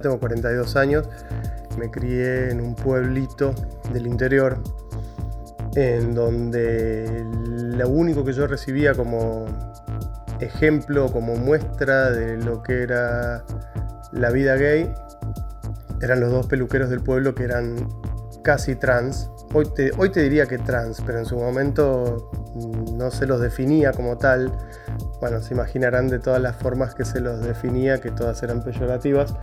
Tengo 42 años, me crié en un pueblito del interior en donde lo único que yo recibía como ejemplo, como muestra de lo que era la vida gay, eran los dos peluqueros del pueblo que eran casi trans. Hoy te, diría que trans, pero en su momento no se los definía como tal. Bueno, se imaginarán de todas las formas que se los definía, que todas eran peyorativas.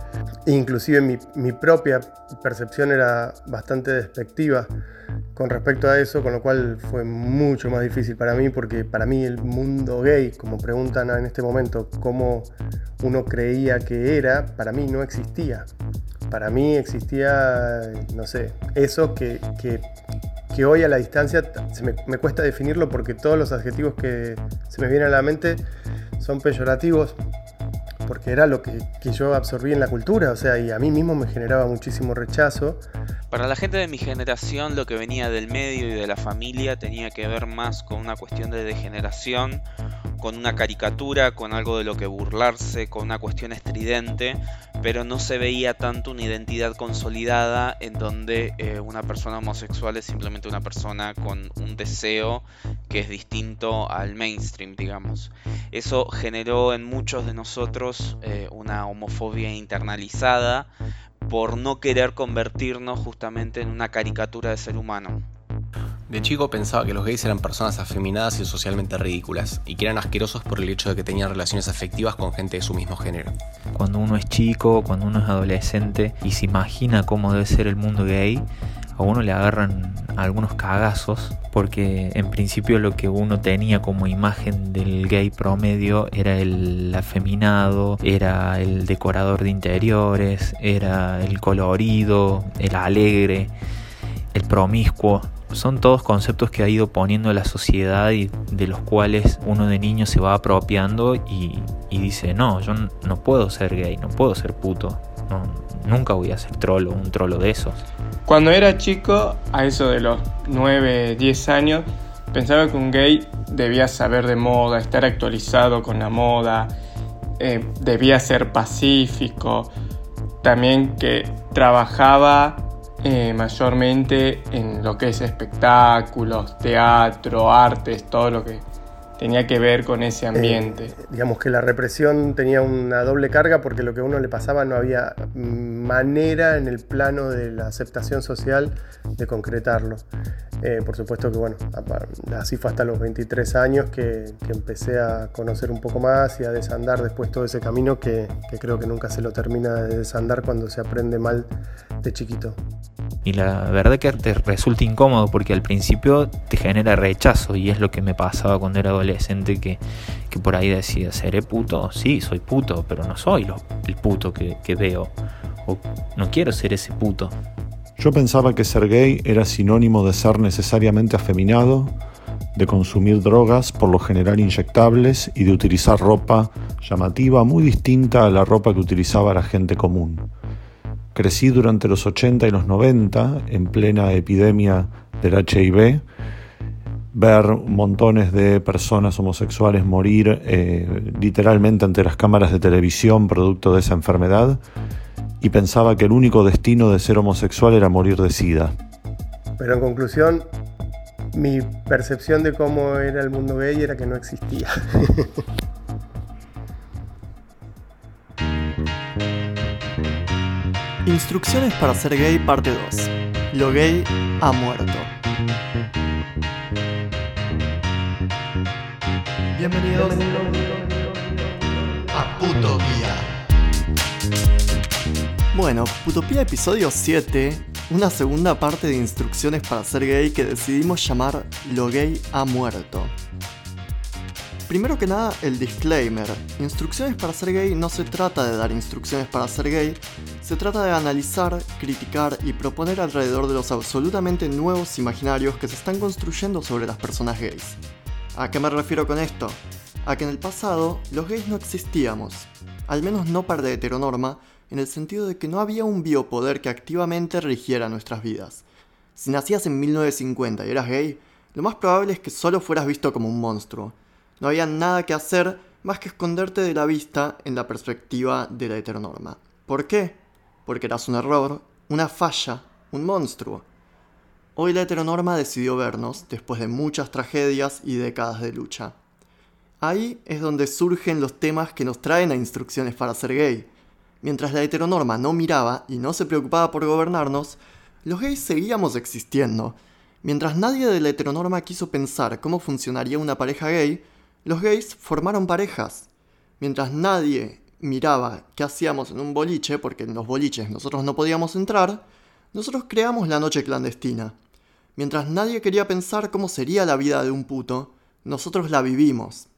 Inclusive mi, mi propia percepción era bastante despectiva con respecto a eso, con lo cual fue mucho más difícil para mí, porque para mí el mundo gay, como preguntan en este momento, cómo uno creía que era, para mí no existía. Para mí existía, no sé, eso que, que, hoy a la distancia me, cuesta definirlo porque todos los adjetivos que se me vienen a la mente son peyorativos, porque era lo que, que, yo absorbí en la cultura, o sea, y a mí mismo me generaba muchísimo rechazo. Para la gente de mi generación, lo que venía del medio y de la familia tenía que ver más con una cuestión de degeneración, con una caricatura, con algo de lo que burlarse, con una cuestión estridente, pero no se veía tanto una identidad consolidada en donde eh, una persona homosexual es simplemente una persona con un deseo que es distinto al mainstream, digamos. Eso generó en muchos de nosotros eh, una homofobia internalizada por no querer convertirnos justamente en una caricatura de ser humano. De chico pensaba que los gays eran personas afeminadas y socialmente ridículas, y que eran asquerosos por el hecho de que tenían relaciones afectivas con gente de su mismo género. Cuando uno es chico, cuando uno es adolescente y se imagina cómo debe ser el mundo gay, a uno le agarran algunos cagazos, porque en principio lo que uno tenía como imagen del gay promedio era el afeminado, era el decorador de interiores, era el colorido, el alegre, el promiscuo. Son todos conceptos que ha ido poniendo la sociedad y de los cuales uno de niño se va apropiando y, dice, no, yo no puedo ser gay, no puedo ser puto, nunca voy a ser trolo, un trolo de esos. Cuando era chico, a eso de los 9, 10 años, pensaba que un gay debía saber de moda, estar actualizado con la moda, eh, debía ser pacífico, también que trabajaba eh, mayormente en lo que es espectáculos, teatro, artes, todo lo que tenía que ver con ese ambiente. Eh, digamos que la represión tenía una doble carga porque lo que a uno le pasaba no había manera en el plano de la aceptación social de concretarlo. Eh, por supuesto que bueno, así fue hasta los 23 años que, empecé a conocer un poco más y a desandar después todo ese camino que, que creo que nunca se lo termina de desandar cuando se aprende mal de chiquito. Y la verdad que te resulta incómodo porque al principio te genera rechazo y es lo que me pasaba cuando era adolescente que, por ahí decía, ¿seré puto? Sí, soy puto, pero no soy el puto que, que veo. O no quiero ser ese puto. Yo pensaba que ser gay era sinónimo de ser necesariamente afeminado, de consumir drogas, por lo general inyectables, y de utilizar ropa llamativa muy distinta a la ropa que utilizaba la gente común. Crecí durante los 80 y los 90, en plena epidemia del HIV, ver montones de personas homosexuales morir eh, literalmente ante las cámaras de televisión producto de esa enfermedad y pensaba que el único destino de ser homosexual era morir de sida. Pero en conclusión, mi percepción de cómo era el mundo gay era que no existía. Instrucciones para ser gay parte 2. Lo gay ha muerto. Bienvenidos a Putopía. Bueno, Putopía episodio 7, una segunda parte de instrucciones para ser gay que decidimos llamar Lo gay ha muerto. Primero que nada, el disclaimer. Instrucciones para ser gay no se trata de dar instrucciones para ser gay, se trata de analizar, criticar y proponer alrededor de los absolutamente nuevos imaginarios que se están construyendo sobre las personas gays. ¿A qué me refiero con esto? A que en el pasado los gays no existíamos, al menos no para de heteronorma, en el sentido de que no había un biopoder que activamente rigiera nuestras vidas. Si nacías en 1950 y eras gay, lo más probable es que solo fueras visto como un monstruo, no había nada que hacer más que esconderte de la vista en la perspectiva de la heteronorma. ¿Por qué? porque eras un error, una falla, un monstruo. Hoy la heteronorma decidió vernos después de muchas tragedias y décadas de lucha. Ahí es donde surgen los temas que nos traen a instrucciones para ser gay. Mientras la heteronorma no miraba y no se preocupaba por gobernarnos, los gays seguíamos existiendo. Mientras nadie de la heteronorma quiso pensar cómo funcionaría una pareja gay, los gays formaron parejas. Mientras nadie miraba qué hacíamos en un boliche, porque en los boliches nosotros no podíamos entrar, nosotros creamos la noche clandestina. Mientras nadie quería pensar cómo sería la vida de un puto, nosotros la vivimos.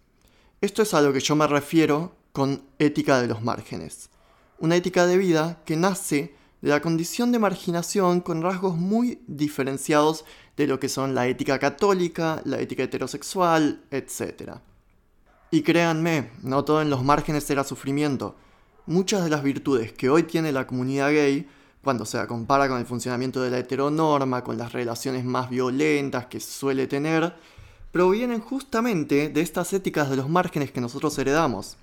Esto es a lo que yo me refiero con ética de los márgenes. Una ética de vida que nace de la condición de marginación con rasgos muy diferenciados de lo que son la ética católica, la ética heterosexual, etc. Y créanme, no todo en los márgenes era sufrimiento. Muchas de las virtudes que hoy tiene la comunidad gay, cuando se la compara con el funcionamiento de la heteronorma, con las relaciones más violentas que suele tener, provienen justamente de estas éticas de los márgenes que nosotros heredamos.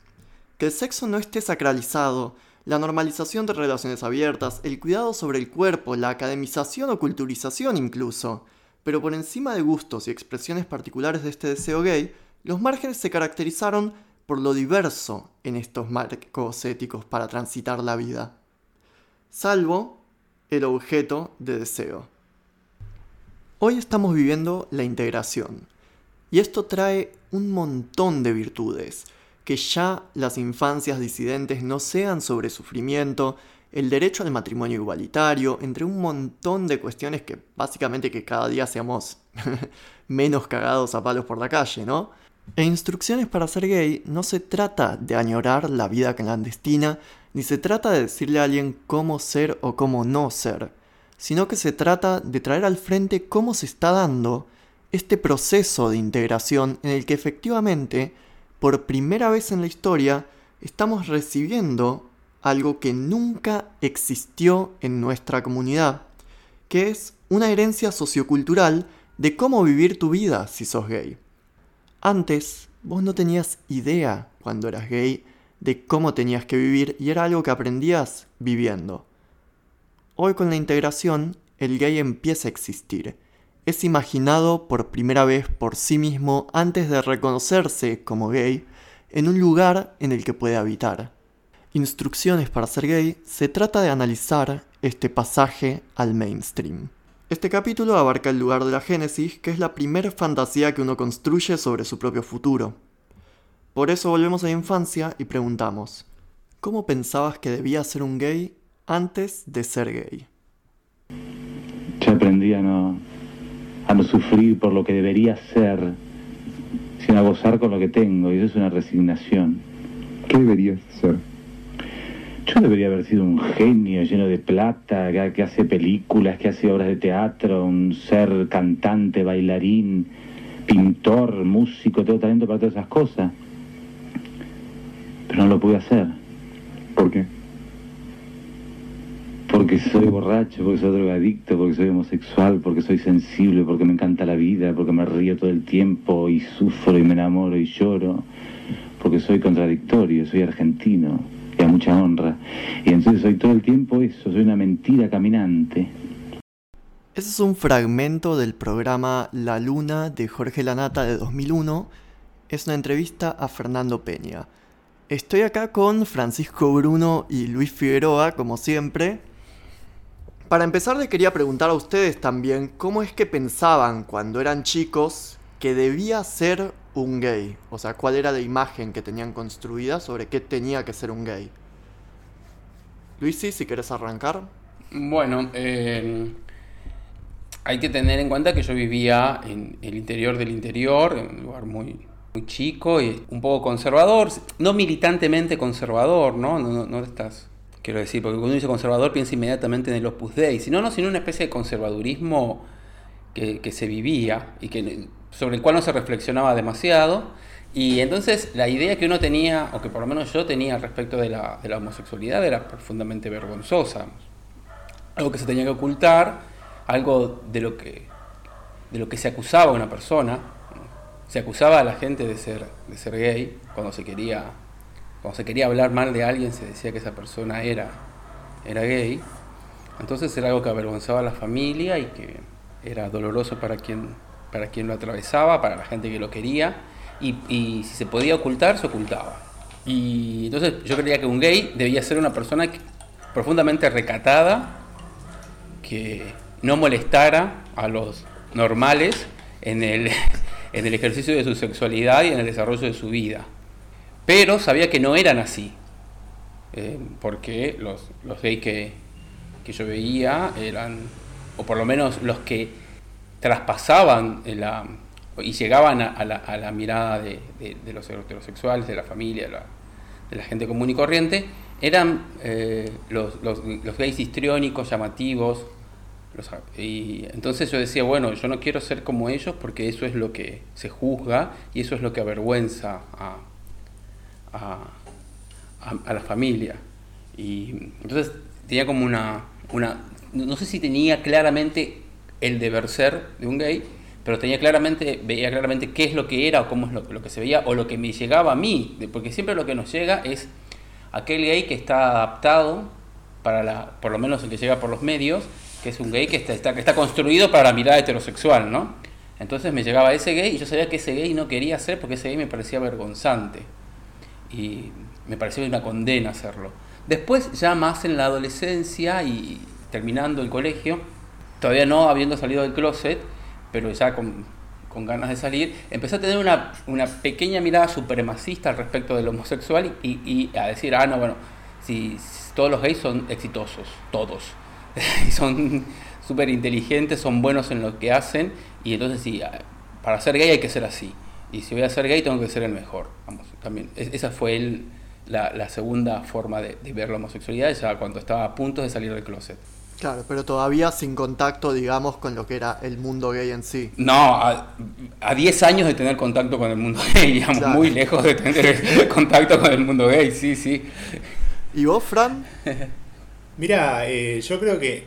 Que el sexo no esté sacralizado, la normalización de relaciones abiertas, el cuidado sobre el cuerpo, la academización o culturización incluso. Pero por encima de gustos y expresiones particulares de este deseo gay, los márgenes se caracterizaron por lo diverso en estos marcos éticos para transitar la vida, salvo el objeto de deseo. Hoy estamos viviendo la integración, y esto trae un montón de virtudes, que ya las infancias disidentes no sean sobre sufrimiento, el derecho al matrimonio igualitario, entre un montón de cuestiones que básicamente que cada día seamos menos cagados a palos por la calle, ¿no? E instrucciones para ser gay no se trata de añorar la vida clandestina, ni se trata de decirle a alguien cómo ser o cómo no ser, sino que se trata de traer al frente cómo se está dando este proceso de integración en el que efectivamente, por primera vez en la historia, estamos recibiendo algo que nunca existió en nuestra comunidad, que es una herencia sociocultural de cómo vivir tu vida si sos gay. Antes, vos no tenías idea cuando eras gay de cómo tenías que vivir y era algo que aprendías viviendo. Hoy con la integración, el gay empieza a existir. Es imaginado por primera vez por sí mismo antes de reconocerse como gay en un lugar en el que puede habitar. Instrucciones para ser gay se trata de analizar este pasaje al mainstream. Este capítulo abarca el lugar de la Génesis, que es la primera fantasía que uno construye sobre su propio futuro. Por eso volvemos a la infancia y preguntamos, ¿cómo pensabas que debía ser un gay antes de ser gay? Yo aprendí a no, a no sufrir por lo que debería ser, sino a gozar con lo que tengo, y eso es una resignación. ¿Qué deberías ser? Yo debería haber sido un genio lleno de plata, que, hace películas, que hace obras de teatro, un ser cantante, bailarín, pintor, músico, tengo talento para todas esas cosas. Pero no lo pude hacer. ¿Por qué? Porque soy borracho, porque soy drogadicto, porque soy homosexual, porque soy sensible, porque me encanta la vida, porque me río todo el tiempo y sufro y me enamoro y lloro, porque soy contradictorio, soy argentino a mucha honra. Y entonces soy todo el tiempo eso, soy una mentira caminante. Ese es un fragmento del programa La Luna de Jorge Lanata de 2001. Es una entrevista a Fernando Peña. Estoy acá con Francisco Bruno y Luis Figueroa, como siempre. Para empezar, le quería preguntar a ustedes también cómo es que pensaban cuando eran chicos que debía ser un gay? O sea, ¿cuál era la imagen que tenían construida sobre qué tenía que ser un gay? Luisi, si querés arrancar. Bueno, eh, hay que tener en cuenta que yo vivía en el interior del interior, en un lugar muy, muy chico y un poco conservador, no militantemente conservador, ¿no? No, no, estás, quiero decir, porque cuando uno dice conservador piensa inmediatamente en el Opus Dei, sino, no, sino una especie de conservadurismo que, que se vivía y que sobre el cual no se reflexionaba demasiado. Y entonces la idea que uno tenía, o que por lo menos yo tenía respecto de la, de la homosexualidad, era profundamente vergonzosa. Algo que se tenía que ocultar, algo de lo que, de lo que se acusaba a una persona. Se acusaba a la gente de ser, de ser gay cuando se quería cuando se quería hablar mal de alguien se decía que esa persona era era gay. Entonces era algo que avergonzaba a la familia y que era doloroso para quien, para quien lo atravesaba, para la gente que lo quería. Y, si se podía ocultar, se ocultaba. Y entonces yo creía que un gay debía ser una persona profundamente recatada, que no molestara a los normales en el, en el ejercicio de su sexualidad y en el desarrollo de su vida. Pero sabía que no eran así, eh, porque los, gays que, que yo veía eran, o por lo menos los que traspasaban la, y llegaban a, la, a la, mirada de, los heterosexuales, de la familia, de la, de la gente común y corriente, eran eh, los, los, los, gays histriónicos, llamativos. Y entonces yo decía, bueno, yo no quiero ser como ellos porque eso es lo que se juzga y eso es lo que avergüenza a, a, a, a la familia. Y entonces tenía como una, una, no sé si tenía claramente el deber ser de un gay, pero tenía claramente, veía claramente qué es lo que era o cómo es lo, lo, que se veía o lo que me llegaba a mí, porque siempre lo que nos llega es aquel gay que está adaptado para la, por lo menos el que llega por los medios, que es un gay que está, construido para la mirada heterosexual, ¿no? Entonces me llegaba ese gay y yo sabía que ese gay no quería ser porque ese gay me parecía vergonzante y me parecía una condena hacerlo. Después, ya más en la adolescencia y terminando el colegio, todavía no habiendo salido del closet, pero ya con, ganas de salir, empecé a tener una, pequeña mirada supremacista al respecto del homosexual y, y a decir, ah, no, bueno, si todos los gays son exitosos, todos, y son súper inteligentes, son buenos en lo que hacen, y entonces sí, para ser gay hay que ser así, y si voy a ser gay tengo que ser el mejor, vamos, también, esa fue el, la, la, segunda forma de, de ver la homosexualidad, ya cuando estaba a punto de salir del closet. Claro, pero todavía sin contacto, digamos, con lo que era el mundo gay en sí. No, a, a 10 años de tener contacto con el mundo gay, digamos, claro. muy lejos de tener contacto con el mundo gay, sí, sí. ¿Y vos, Fran? Mira, eh, yo creo que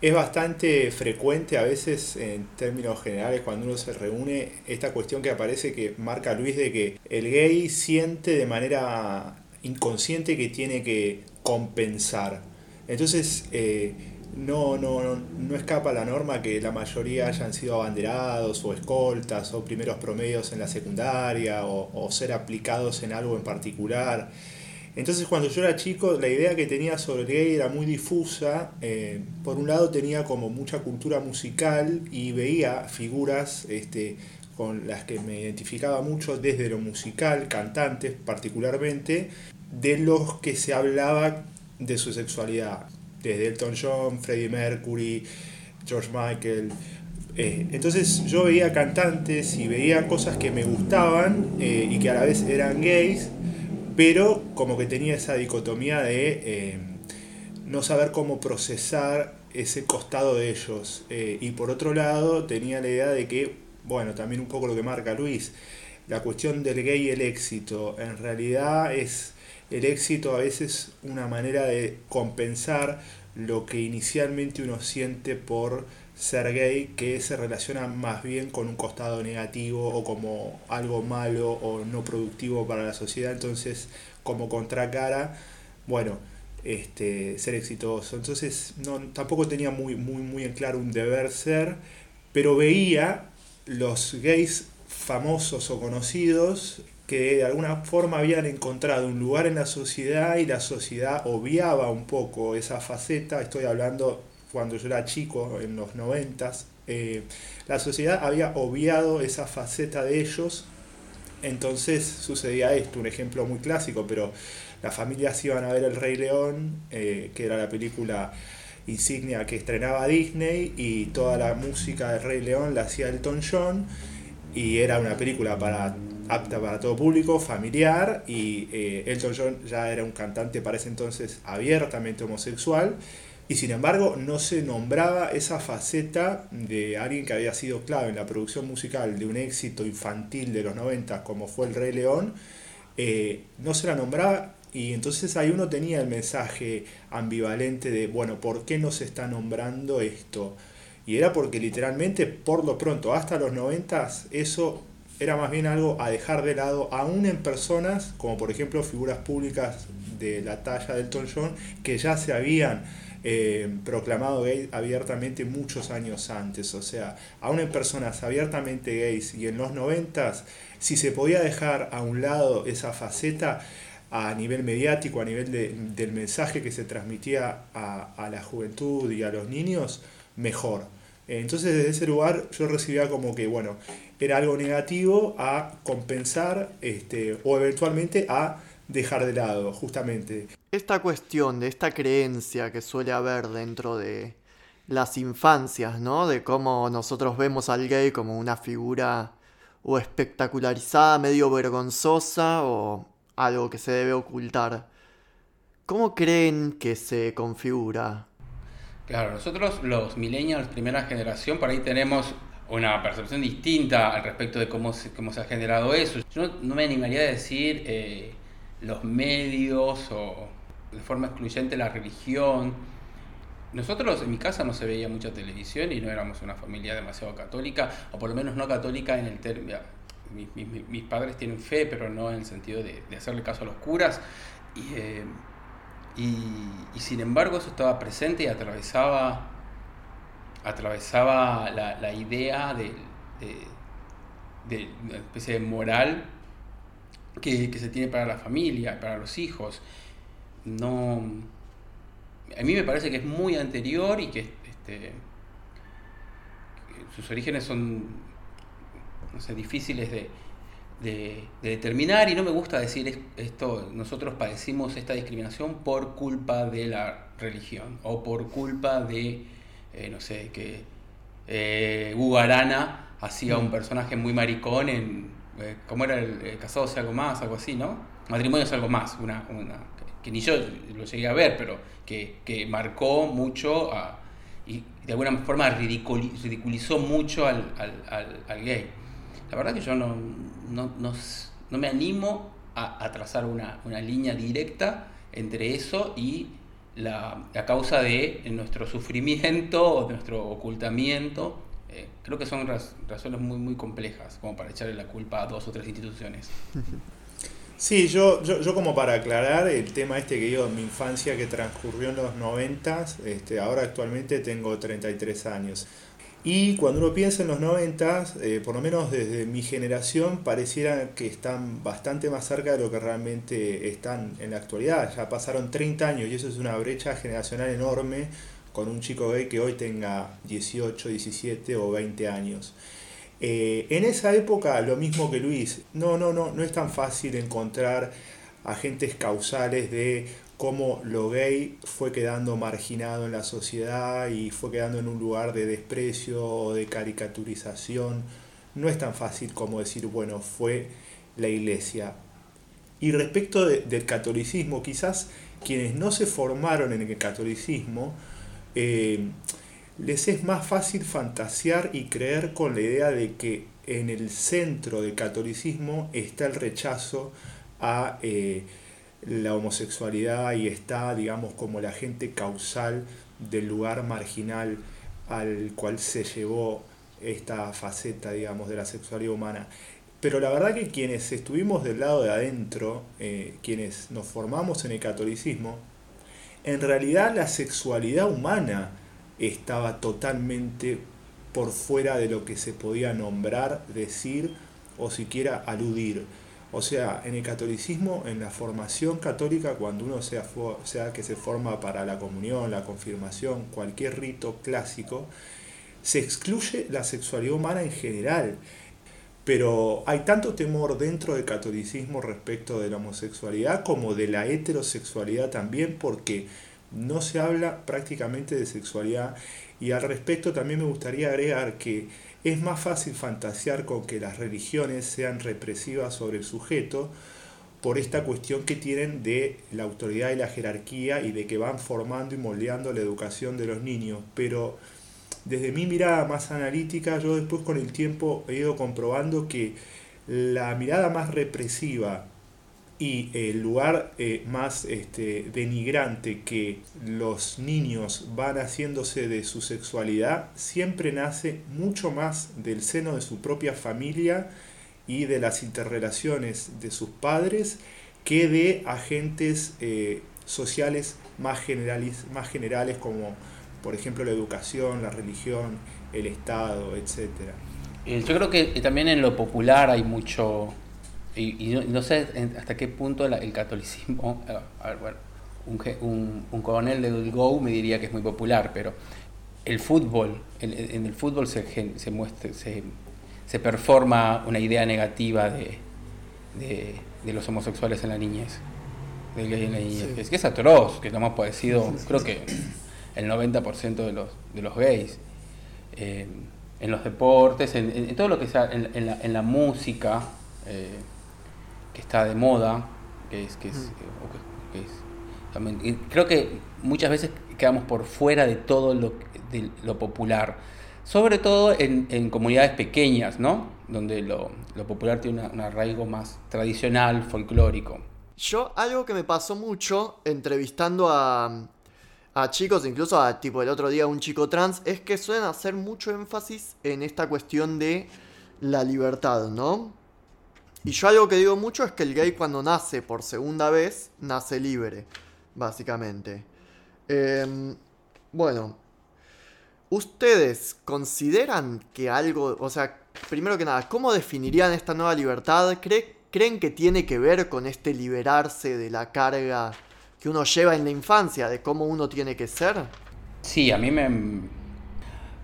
es bastante frecuente a veces, en términos generales, cuando uno se reúne, esta cuestión que aparece que marca Luis de que el gay siente de manera inconsciente que tiene que compensar. Entonces, eh, no, no, no escapa la norma que la mayoría hayan sido abanderados o escoltas o primeros promedios en la secundaria o, o, ser aplicados en algo en particular. Entonces cuando yo era chico la idea que tenía sobre el gay era muy difusa. Eh, por un lado tenía como mucha cultura musical y veía figuras este, con las que me identificaba mucho desde lo musical, cantantes particularmente, de los que se hablaba de su sexualidad desde Elton John, Freddie Mercury, George Michael. Eh, entonces yo veía cantantes y veía cosas que me gustaban eh, y que a la vez eran gays, pero como que tenía esa dicotomía de eh, no saber cómo procesar ese costado de ellos. Eh, y por otro lado tenía la idea de que, bueno, también un poco lo que marca Luis, la cuestión del gay y el éxito, en realidad es el éxito a veces una manera de compensar lo que inicialmente uno siente por ser gay que se relaciona más bien con un costado negativo o como algo malo o no productivo para la sociedad entonces como contracara bueno este ser exitoso. Entonces no tampoco tenía muy muy muy en claro un deber ser pero veía los gays famosos o conocidos que de alguna forma habían encontrado un lugar en la sociedad y la sociedad obviaba un poco esa faceta, estoy hablando cuando yo era chico, en los noventas, eh, la sociedad había obviado esa faceta de ellos, entonces sucedía esto, un ejemplo muy clásico, pero las familias iban a ver El Rey León, eh, que era la película insignia que estrenaba Disney, y toda la música del Rey León la hacía Elton John, y era una película para apta para todo público, familiar, y eh, Elton John ya era un cantante para ese entonces abiertamente homosexual, y sin embargo no se nombraba esa faceta de alguien que había sido clave en la producción musical de un éxito infantil de los 90 como fue El Rey León, eh, no se la nombraba y entonces ahí uno tenía el mensaje ambivalente de, bueno, ¿por qué no se está nombrando esto? Y era porque literalmente, por lo pronto, hasta los 90 eso era más bien algo a dejar de lado, aún en personas como por ejemplo figuras públicas de la talla del Elton John, que ya se habían eh, proclamado gay abiertamente muchos años antes. O sea, aún en personas abiertamente gays y en los noventas, si se podía dejar a un lado esa faceta a nivel mediático, a nivel del mensaje que se transmitía a, a la juventud y a los niños, mejor. Entonces desde ese lugar yo recibía como que, bueno, era algo negativo a compensar este, o eventualmente a dejar de lado, justamente. Esta cuestión de esta creencia que suele haber dentro de las infancias, ¿no? De cómo nosotros vemos al gay como una figura o espectacularizada, medio vergonzosa o algo que se debe ocultar. ¿Cómo creen que se configura? Claro, nosotros los millennials, primera generación, por ahí tenemos una percepción distinta al respecto de cómo se, cómo se ha generado eso. Yo no, me animaría a decir eh, los medios o de forma excluyente la religión. Nosotros en mi casa no se veía mucha televisión y no éramos una familia demasiado católica, o por lo menos no católica en el término... Mis, padres tienen fe, pero no en el sentido de, hacerle caso a los curas. Y, eh, y, sin embargo eso estaba presente y atravesaba, atravesaba la, idea de, de, una especie de moral que, se tiene para la familia, para los hijos. No, a mí me parece que es muy anterior y que este, sus orígenes son no sé, difíciles de, de, determinar y no me gusta decir esto, nosotros padecimos esta discriminación por culpa de la religión o por culpa de, eh, no sé, que eh, hacía un mm. personaje muy maricón en, eh, ¿cómo era el casado es algo más? Algo así, ¿no? Matrimonio es algo más, una, una que, ni yo lo llegué a ver, pero que, que marcó mucho y de alguna forma ridiculizó mucho al, al, al, gay. La verdad que yo no, no, no, me animo a, trazar una, línea directa entre eso y la, causa de nuestro sufrimiento o nuestro ocultamiento. Eh, creo que son razones muy, muy complejas como para echarle la culpa a dos o tres instituciones. Sí, yo, yo, yo, como para aclarar el tema este que digo mi infancia que transcurrió en los 90, este, ahora actualmente tengo 33 años. Y cuando uno piensa en los 90, eh, por lo menos desde mi generación, pareciera que están bastante más cerca de lo que realmente están en la actualidad. Ya pasaron 30 años y eso es una brecha generacional enorme con un chico gay que hoy tenga 18, 17 o 20 años. Eh, en esa época, lo mismo que Luis, no, no, no, no es tan fácil encontrar agentes causales de cómo lo gay fue quedando marginado en la sociedad y fue quedando en un lugar de desprecio o de caricaturización. No es tan fácil como decir, bueno, fue la iglesia. Y respecto del catolicismo, quizás quienes no se formaron en el catolicismo, eh, les es más fácil fantasear y creer con la idea de que en el centro del catolicismo está el rechazo a... Eh, la homosexualidad y está, digamos, como la agente causal del lugar marginal al cual se llevó esta faceta, digamos, de la sexualidad humana. Pero la verdad que quienes estuvimos del lado de adentro, eh, quienes nos formamos en el catolicismo, en realidad la sexualidad humana estaba totalmente por fuera de lo que se podía nombrar, decir o siquiera aludir. O sea, en el catolicismo, en la formación católica, cuando uno sea, que se forma para la comunión, la confirmación, cualquier rito clásico, se excluye la sexualidad humana en general. Pero hay tanto temor dentro del catolicismo respecto de la homosexualidad como de la heterosexualidad también, porque no se habla prácticamente de sexualidad. Y al respecto también me gustaría agregar que es más fácil fantasear con que las religiones sean represivas sobre el sujeto por esta cuestión que tienen de la autoridad y la jerarquía y de que van formando y moldeando la educación de los niños. Pero desde mi mirada más analítica, yo después con el tiempo he ido comprobando que la mirada más represiva y el lugar eh, más este, denigrante que los niños van haciéndose de su sexualidad siempre nace mucho más del seno de su propia familia y de las interrelaciones de sus padres que de agentes eh, sociales más, generales, más generales como por ejemplo la educación, la religión, el Estado, etc. Yo creo que también en lo popular hay mucho, y, no, sé hasta qué punto el catolicismo, bueno, un, un, coronel del Go me diría que es muy popular, pero el fútbol, en, el fútbol se, se muestra, se, se, performa una idea negativa de, de, los homosexuales en la niñez. Es que es atroz, que lo hemos padecido, creo que el 90% de los, de los gays. Eh, en los deportes, en, todo lo que sea, en, la, en la, música, eh, que está de moda, que es, que es, mm. que es creo que muchas veces quedamos por fuera de todo lo, de lo popular, sobre todo en, comunidades pequeñas, ¿no? Donde lo, popular tiene un arraigo más tradicional, folclórico. Yo, algo que me pasó mucho entrevistando a, a chicos, incluso a tipo el otro día un chico trans, es que suelen hacer mucho énfasis en esta cuestión de la libertad, ¿no? Y yo algo que digo mucho es que el gay cuando nace por segunda vez, nace libre básicamente. Em, bueno, ¿ustedes consideran que algo, o sea, primero que nada, ¿cómo definirían esta nueva libertad? ¿Creen que tiene que ver con este liberarse de la carga que uno lleva en la infancia, de cómo uno tiene que ser? Sí, a mí me...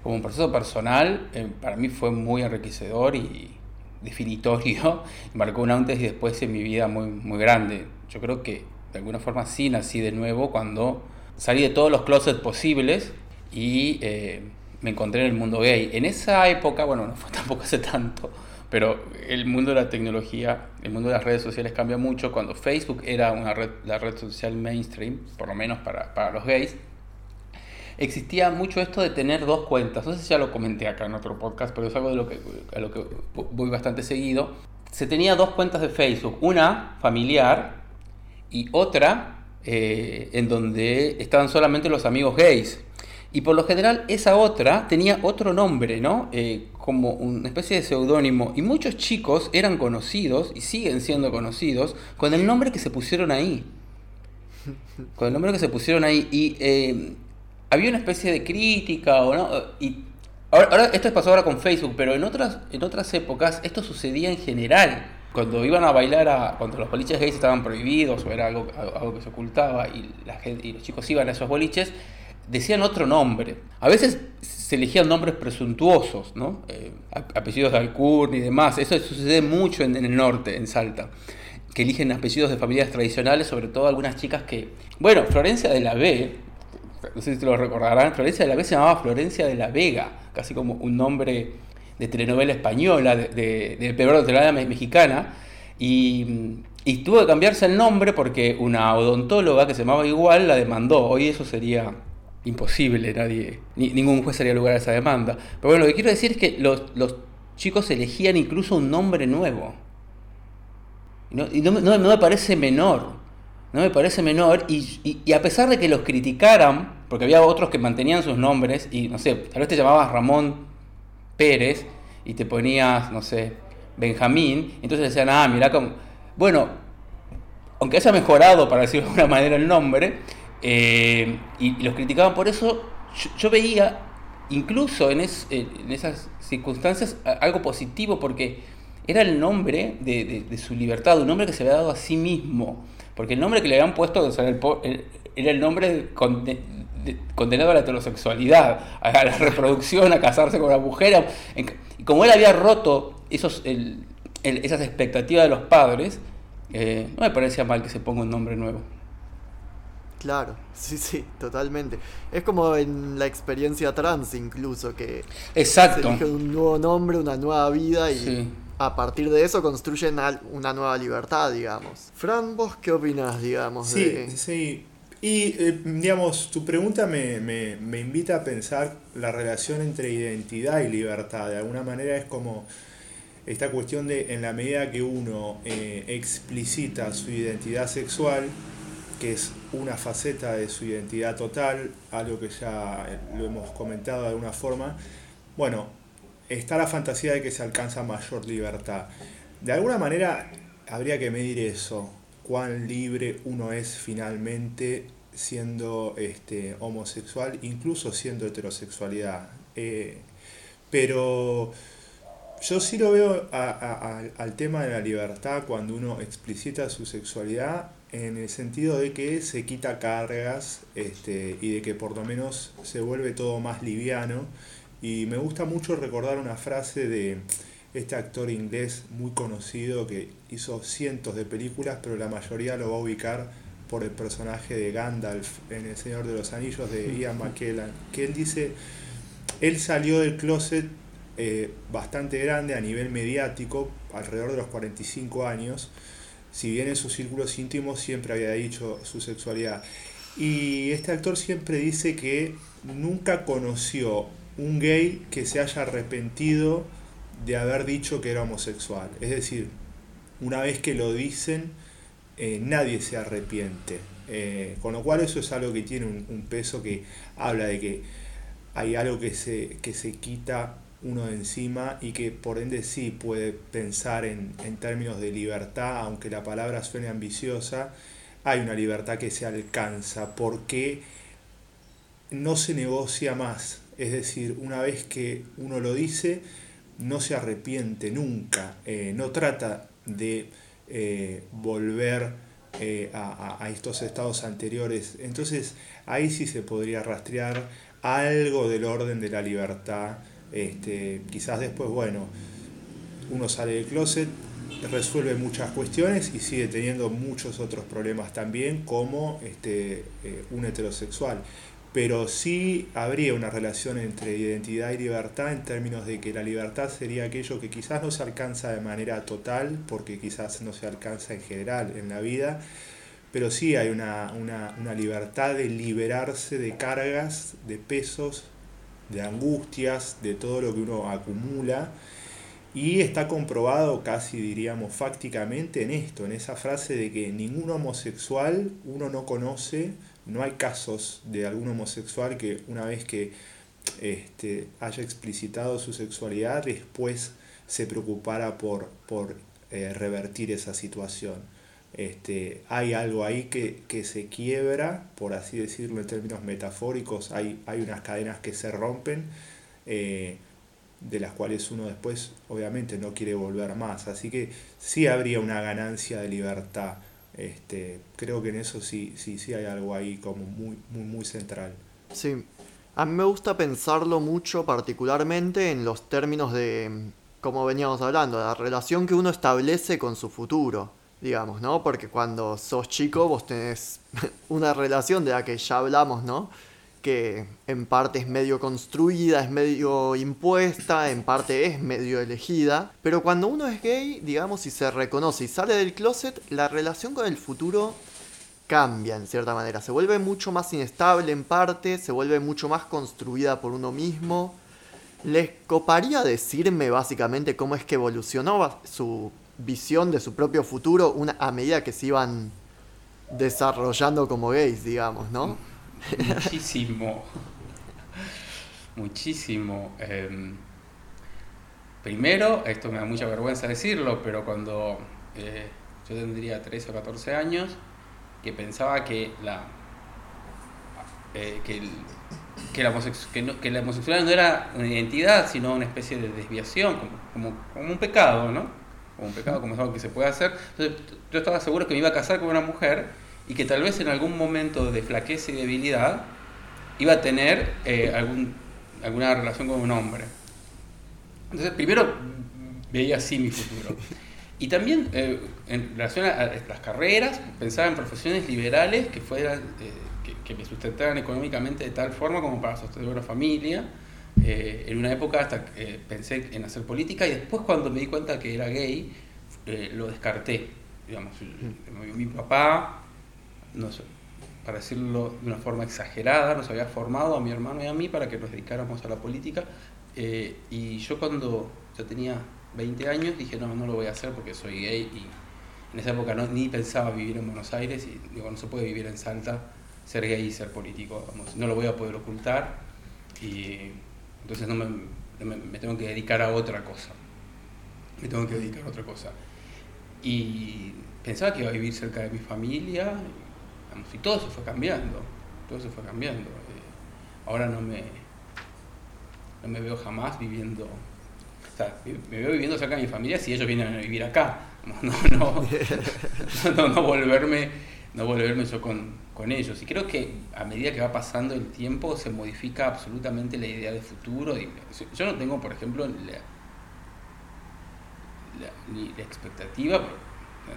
Como un proceso personal, eh, para mí fue muy enriquecedor y definitorio. Marcó un antes y después en mi vida muy, muy grande. Yo creo que de alguna forma sí nací de nuevo cuando salí de todos los closets posibles y eh, me encontré en el mundo gay. En esa época, bueno, no fue tampoco hace tanto, pero el mundo de la tecnología, el mundo de las redes sociales cambia mucho. Cuando Facebook era una red, la red social mainstream, por lo menos para, para los gays, existía mucho esto de tener dos cuentas. No sé si ya lo comenté acá en otro podcast, pero es algo de lo que, a lo que voy bastante seguido. Se tenía dos cuentas de Facebook, una familiar y otra eh, en donde estaban solamente los amigos gays. Y por lo general esa otra tenía otro nombre, ¿no? Eh, como una especie de seudónimo. Y muchos chicos eran conocidos y siguen siendo conocidos con el nombre que se pusieron ahí. Con el nombre que se pusieron ahí. Y eh, había una especie de crítica, ¿o no? Y ahora, esto pasó ahora con Facebook, pero en otras, en otras épocas esto sucedía en general cuando iban a bailar, a, cuando los boliches gays estaban prohibidos o era algo, algo que se ocultaba y, la gente, y los chicos iban a esos boliches, decían otro nombre. A veces se elegían nombres presuntuosos, ¿no? Eh, apellidos de Alcurni y demás. Eso sucede mucho en, el norte, en Salta, que eligen apellidos de familias tradicionales, sobre todo algunas chicas que... Bueno, Florencia de la B, no sé si te lo recordarán, Florencia de la B se llamaba Florencia de la Vega, casi como un nombre de telenovela española, de, de, de, de telenovela mexicana, y, y, tuvo que cambiarse el nombre porque una odontóloga que se llamaba igual la demandó. Hoy eso sería imposible, nadie, ni, ningún juez haría lugar a esa demanda. Pero bueno, lo que quiero decir es que los, chicos elegían incluso un nombre nuevo. Y no, me parece menor. No me parece menor. Y, a pesar de que los criticaran, porque había otros que mantenían sus nombres, y no sé, tal vez te llamabas Ramón Pérez y te ponías, no sé, Benjamín, entonces decían, ah, mira cómo... Bueno, aunque haya mejorado, para decirlo de alguna manera, el nombre, eh, y, los criticaban por eso, yo, veía, incluso en, en, esas circunstancias, algo positivo, porque era el nombre de, su libertad, un nombre que se había dado a sí mismo, porque el nombre que le habían puesto era el nombre condenado a la heterosexualidad, a la reproducción, a casarse con una mujer. Y como él había roto esos, esas expectativas de los padres, eh, no me parecía mal que se ponga un nombre nuevo. Claro, sí, sí, totalmente. Es como en la experiencia trans incluso, que Exacto. se elige un nuevo nombre, una nueva vida y a partir de eso construyen una nueva libertad, digamos. Fran, ¿vos qué opinas, digamos? Sí, sí. Y, eh, digamos, tu pregunta me, me, invita a pensar la relación entre identidad y libertad. De alguna manera es como esta cuestión de, en la medida que uno eh, explicita su identidad sexual, que es una faceta de su identidad total, algo que ya eh, lo hemos comentado de alguna forma, bueno, está la fantasía de que se alcanza mayor libertad. de alguna manera habría que medir eso, cuán libre uno es finalmente siendo este, homosexual, incluso siendo heterosexualidad. Eh, pero yo sí lo veo al tema de la libertad cuando uno explicita su sexualidad en el sentido de que se quita cargas este, y de que por lo menos se vuelve todo más liviano. Y me gusta mucho recordar una frase de este actor inglés muy conocido que hizo cientos de películas, pero la mayoría lo va a ubicar por el personaje de Gandalf en El Señor de los Anillos de Ian McKellen, que él dice, él salió del closet eh, bastante grande a nivel mediático, alrededor de los 45 años, si bien en sus círculos íntimos siempre había dicho su sexualidad. Y este actor siempre dice que nunca conoció un gay que se haya arrepentido de haber dicho que era homosexual. Es decir, una vez que lo dicen, eh, nadie se arrepiente. Eh, con lo cual eso es algo que tiene un, un, peso que habla de que hay algo que se, que se quita uno de encima y que por ende sí puede pensar en, términos de libertad, aunque la palabra suene ambiciosa, hay una libertad que se alcanza porque no se negocia más. Es decir, una vez que uno lo dice, no se arrepiente nunca, eh, no trata de eh, volver eh, a, a, estos estados anteriores. Entonces ahí sí se podría rastrear algo del orden de la libertad este, quizás después, bueno, uno sale del closet, resuelve muchas cuestiones y sigue teniendo muchos otros problemas también como este, eh, un heterosexual. Pero sí habría una relación entre identidad y libertad en términos de que la libertad sería aquello que quizás no se alcanza de manera total, porque quizás no se alcanza en general en la vida, pero sí hay una, una libertad de liberarse de cargas, de pesos, de angustias, de todo lo que uno acumula. Y está comprobado casi diríamos fácticamente en esto, en esa frase de que ningún homosexual uno no conoce, no hay casos de algún homosexual que una vez que este, haya explicitado su sexualidad después se preocupara por, por eh, revertir esa situación. Este, hay algo ahí que, se quiebra, por así decirlo en términos metafóricos, hay, hay unas cadenas que se rompen, eh, de las cuales uno después obviamente no quiere volver más. Así que sí habría una ganancia de libertad. Este, creo que en eso sí, sí, sí hay algo ahí como muy, muy, muy central. Sí, a mí me gusta pensarlo mucho particularmente en los términos de, como veníamos hablando, la relación que uno establece con su futuro digamos, ¿no? Porque cuando sos chico vos tenés una relación de la que ya hablamos, ¿no? Que en parte es medio construida, es medio impuesta, en parte es medio elegida. Pero cuando uno es gay, digamos, y se reconoce y sale del closet, la relación con el futuro cambia en cierta manera. Se vuelve mucho más inestable en parte, se vuelve mucho más construida por uno mismo. ¿Les coparía decirme básicamente cómo es que evolucionó su visión de su propio futuro una, a medida que se iban desarrollando como gays, digamos, ¿no? Muchísimo. Muchísimo. Em, primero, esto me da mucha vergüenza decirlo, pero cuando eh, yo tendría 13 o 14 años, que pensaba que la, eh, que, la homosexualidad no era una identidad, sino una especie de desviación, como, como un pecado, ¿no? Como un pecado, como es algo que se puede hacer. Entonces, yo estaba seguro que me iba a casar con una mujer y que tal vez en algún momento de flaqueza y debilidad iba a tener eh, algún, alguna relación con un hombre. Entonces, primero veía así mi futuro. Y también eh, en relación a las carreras, pensaba en profesiones liberales que fueran eh, que, que, me sustentaran económicamente de tal forma como para sostener una familia eh, en una época hasta eh, pensé en hacer política y después cuando me di cuenta que era gay, eh, lo descarté. Digamos, mi papá, para decirlo de una forma exagerada, nos había formado a mi hermano y a mí para que nos dedicáramos a la política. y yo cuando yo tenía 20 años dije, no, no lo voy a hacer porque soy gay y en esa época no, ni pensaba vivir en Buenos Aires y digo, no se puede vivir en Salta, ser gay y ser político, no lo voy a poder ocultar. Entonces no me, tengo que dedicar a otra cosa. Me tengo que dedicar a otra cosa. y pensaba que iba a vivir cerca de mi familia y todo se fue cambiando, todo se fue cambiando. Eh, ahora no me, no me veo jamás viviendo, o sea, me veo viviendo cerca de mi familia si ellos vienen a vivir acá, no, no, no, volverme, no volverme yo con, con ellos. Y creo que a medida que va pasando el tiempo se modifica absolutamente la idea de futuro. Y yo no tengo, por ejemplo, la, ni la expectativa,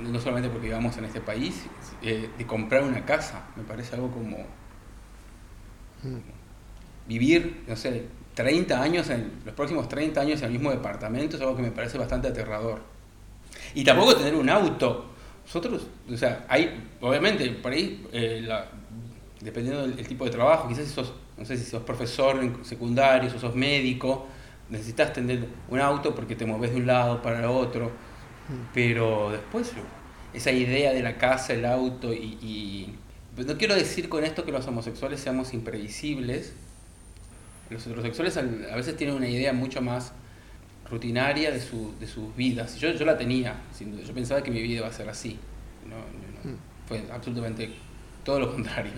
no solamente porque vivamos en este país, eh, de comprar una casa. Me parece algo como mm. vivir, no sé, 30 años, en los próximos 30 años en el mismo departamento es algo que me parece bastante aterrador. Y tampoco tener un auto. Nosotros, o sea, hay, obviamente, por ahí, eh, dependiendo del tipo de trabajo, quizás si sos, no sé si sos profesor en secundario, o sos médico, necesitas tener un auto porque te mueves de un lado para el otro, pero después esa idea de la casa, el auto y, pues no quiero decir con esto que los homosexuales seamos imprevisibles, los heterosexuales a veces tienen una idea mucho más rutinaria de, su, de sus vidas. Yo, yo la tenía, yo pensaba que mi vida iba a ser así. No, Fue absolutamente todo lo contrario.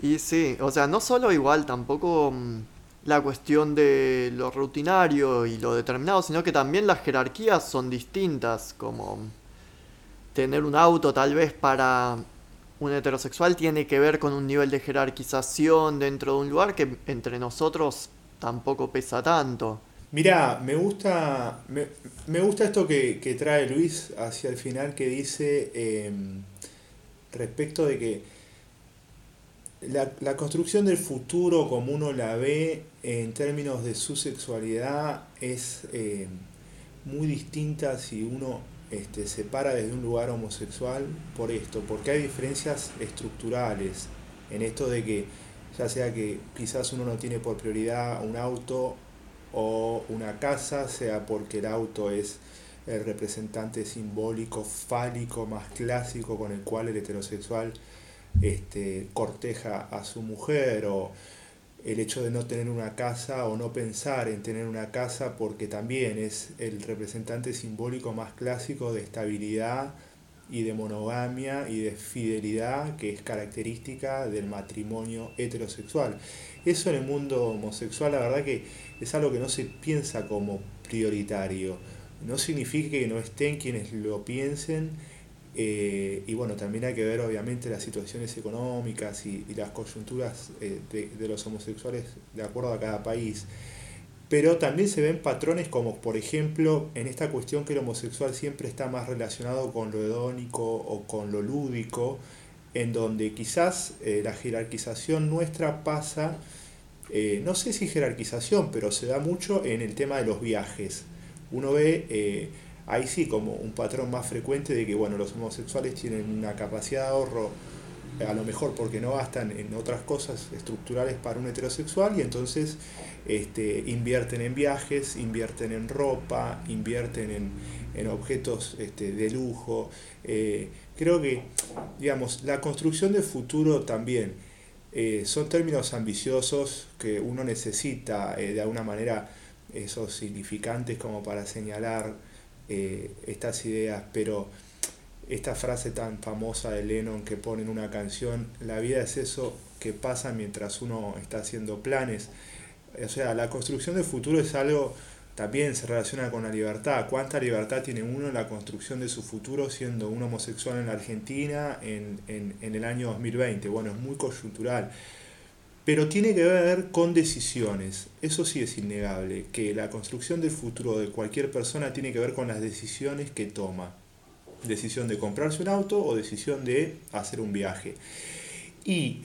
Y sí, o sea, no solo igual, tampoco mm, la cuestión de lo rutinario y lo determinado, sino que también las jerarquías son distintas, como tener un auto tal vez para un heterosexual tiene que ver con un nivel de jerarquización dentro de un lugar que entre nosotros tampoco pesa tanto. Mira, me gusta, me, gusta esto que, trae Luis hacia el final que dice em, respecto de que la, construcción del futuro como uno la ve en términos de su sexualidad es eh, muy distinta si uno este, se para desde un lugar homosexual por esto, porque hay diferencias estructurales en esto de que ya sea que quizás uno no tiene por prioridad un auto o una casa, sea porque el auto es el representante simbólico, fálico, más clásico con el cual el heterosexual este, corteja a su mujer o el hecho de no tener una casa o no pensar en tener una casa porque también es el representante simbólico más clásico de estabilidad y de monogamia y de fidelidad que es característica del matrimonio heterosexual. Eso en el mundo homosexual la verdad que es algo que no se piensa como prioritario. No significa que no estén quienes lo piensen eh, y bueno, también hay que ver obviamente las situaciones económicas y, las coyunturas eh, de, los homosexuales de acuerdo a cada país. Pero también se ven patrones como, por ejemplo, en esta cuestión que el homosexual siempre está más relacionado con lo hedónico o con lo lúdico, en donde quizás eh, la jerarquización nuestra pasa, no sé si jerarquización, pero se da mucho en el tema de los viajes. Uno ve ahí sí como un patrón más frecuente de que bueno, los homosexuales tienen una capacidad de ahorro a lo mejor porque no gastan en otras cosas estructurales para un heterosexual y entonces este, invierten en viajes, invierten en ropa, invierten en, objetos este, de lujo. Eh, creo que, digamos, la construcción del futuro también eh, son términos ambiciosos que uno necesita eh, de alguna manera esos significantes como para señalar estas ideas, pero esta frase tan famosa de Lennon que pone en una canción, la vida es eso que pasa mientras uno está haciendo planes. O sea, la construcción del futuro es algo también se relaciona con la libertad. ¿Cuánta libertad tiene uno en la construcción de su futuro siendo un homosexual en la Argentina en, en, en el año 2020? Bueno, es muy coyuntural pero tiene que ver con decisiones. Eso sí es innegable, que la construcción del futuro de cualquier persona tiene que ver con las decisiones que toma. Decisión de comprarse un auto o decisión de hacer un viaje. Y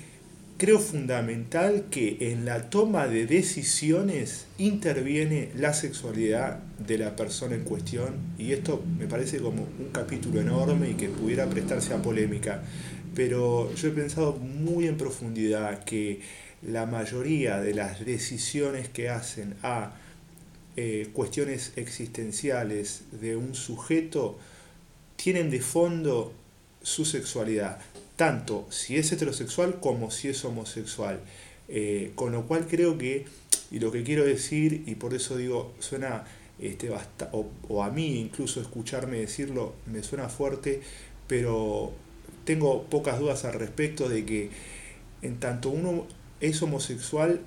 creo fundamental que en la toma de decisiones interviene la sexualidad de la persona en cuestión y esto me parece como un capítulo enorme y que pudiera prestarse a polémica, pero yo he pensado muy en profundidad que la mayoría de las decisiones que hacen a eh, cuestiones existenciales de un sujeto tienen de fondo su sexualidad, tanto si es heterosexual como si es homosexual. Eh, con lo cual creo que, y lo que quiero decir, y por eso digo, suena este, o, a mí incluso escucharme decirlo me suena fuerte, pero tengo pocas dudas al respecto de que en tanto uno es homosexual,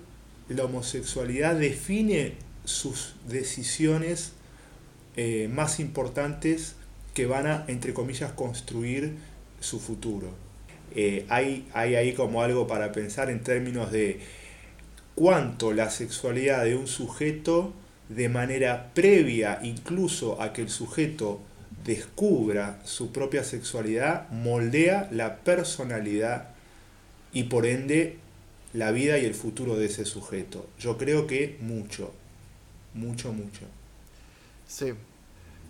la homosexualidad define sus decisiones eh, más importantes que van a, entre comillas, construir su futuro. Eh, hay, hay ahí como algo para pensar en términos de cuánto la sexualidad de un sujeto, de manera previa incluso a que el sujeto descubra su propia sexualidad, moldea la personalidad y por ende la vida y el futuro de ese sujeto. Yo creo que mucho, mucho, mucho. Sí.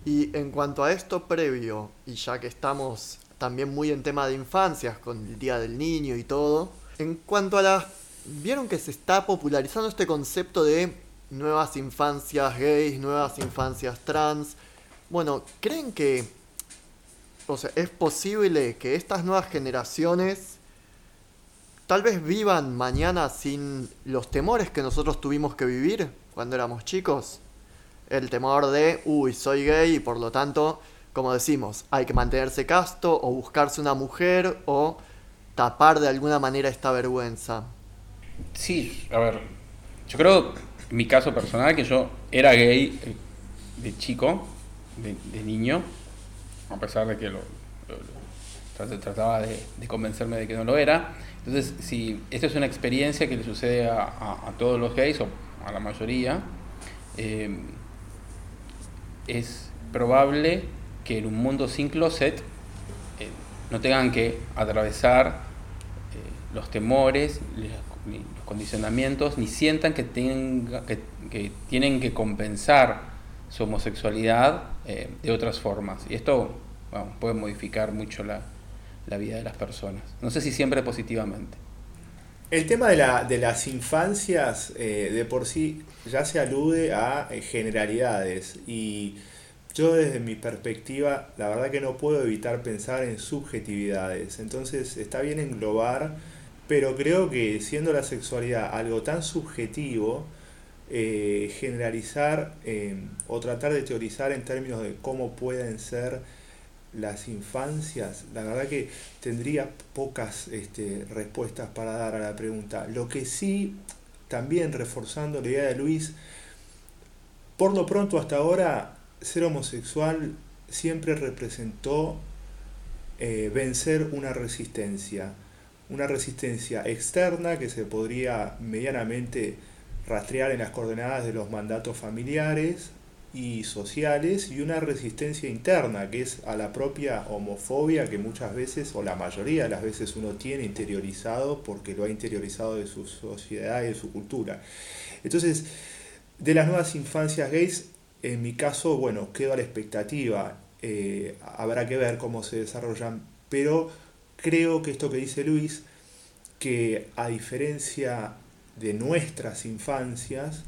Y en cuanto a esto previo, y ya que estamos también muy en tema de infancias, con el Día del Niño y todo, en cuanto a las... Vieron que se está popularizando este concepto de nuevas infancias gays, nuevas infancias trans, bueno, ¿creen que o sea, es posible que estas nuevas generaciones tal vez vivan mañana sin los temores que nosotros tuvimos que vivir cuando éramos chicos? El temor de, uy, soy gay y por lo tanto, como decimos, hay que mantenerse casto o buscarse una mujer o tapar de alguna manera esta vergüenza. Sí, a ver, yo creo, mi caso personal, que yo era gay eh, de chico, de, niño, a pesar de que lo, trataba de, convencerme de que no lo era. Entonces, si esto es una experiencia que le sucede a, todos los gays o a la mayoría, eh, es probable que en un mundo sin closet eh, no tengan que atravesar eh, los temores, los, condicionamientos, ni sientan que, que tienen que compensar su homosexualidad eh, de otras formas. Y esto puede modificar mucho la, vida de las personas. No sé si siempre positivamente. El tema de, la, de las infancias de por sí ya se alude a generalidades y yo desde mi perspectiva la verdad que no puedo evitar pensar en subjetividades. Entonces está bien englobar, pero creo que siendo la sexualidad algo tan subjetivo, eh, generalizar eh, o tratar de teorizar en términos de cómo pueden ser las infancias, la verdad que tendría pocas este, respuestas para dar a la pregunta. Lo que sí, también reforzando la idea de Luis, por lo pronto hasta ahora, ser homosexual siempre representó eh, vencer una resistencia, una resistencia externa que se podría medianamente rastrear en las coordenadas de los mandatos familiares y sociales y una resistencia interna que es a la propia homofobia que muchas veces o la mayoría de las veces uno tiene interiorizado porque lo ha interiorizado de su sociedad y de su cultura. Entonces, de las nuevas infancias gays, en mi caso, bueno, quedo a la expectativa, eh, habrá que ver cómo se desarrollan, pero creo que esto que dice Luis, que a diferencia de nuestras infancias,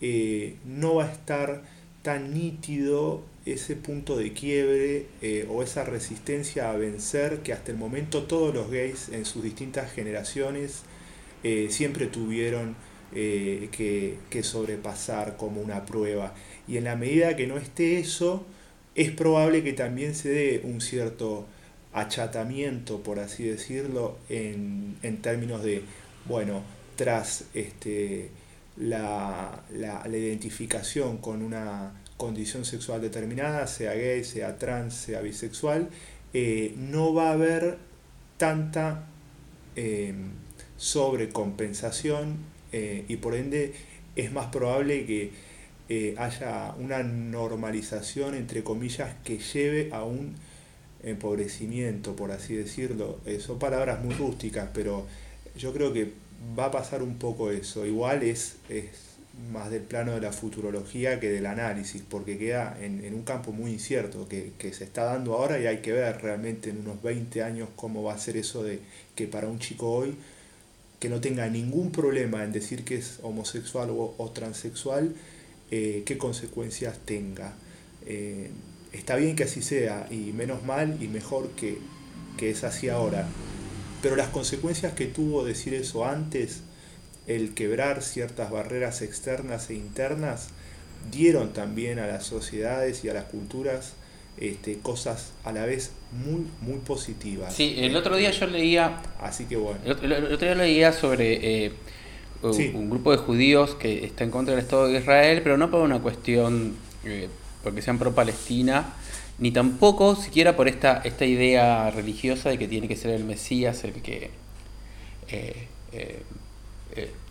eh, no va a estar tan nítido ese punto de quiebre eh, o esa resistencia a vencer que hasta el momento todos los gays en sus distintas generaciones siempre tuvieron que, que, sobrepasar como una prueba. Y en la medida que no esté eso, es probable que también se dé un cierto achatamiento, por así decirlo, en, en términos de, bueno, tras este, la, identificación con una condición sexual determinada, sea gay, sea trans, sea bisexual, eh, no va a haber tanta em, sobrecompensación eh, y por ende es más probable que eh, haya una normalización, entre comillas, que lleve a un empobrecimiento, por así decirlo. son palabras muy rústicas, pero yo creo que va a pasar un poco eso. Igual es, es más del plano de la futurología que del análisis, porque queda en, un campo muy incierto que, se está dando ahora y hay que ver realmente en unos 20 años cómo va a ser eso de que para un chico hoy que no tenga ningún problema en decir que es homosexual o, transexual, eh, qué consecuencias tenga. Eh, está bien que así sea y menos mal y mejor que, que es así ahora pero las consecuencias que tuvo decir eso antes, el quebrar ciertas barreras externas e internas, dieron también a las sociedades y a las culturas este, cosas a la vez muy, muy positivas. Sí, el otro día yo leía... Así que bueno. El, otro día leía sobre eh, un grupo de judíos que está en contra del Estado de Israel, pero no por una cuestión, eh, porque sean pro-Palestina, ni tampoco siquiera por esta, esta idea religiosa de que tiene que ser el Mesías el que... Eh,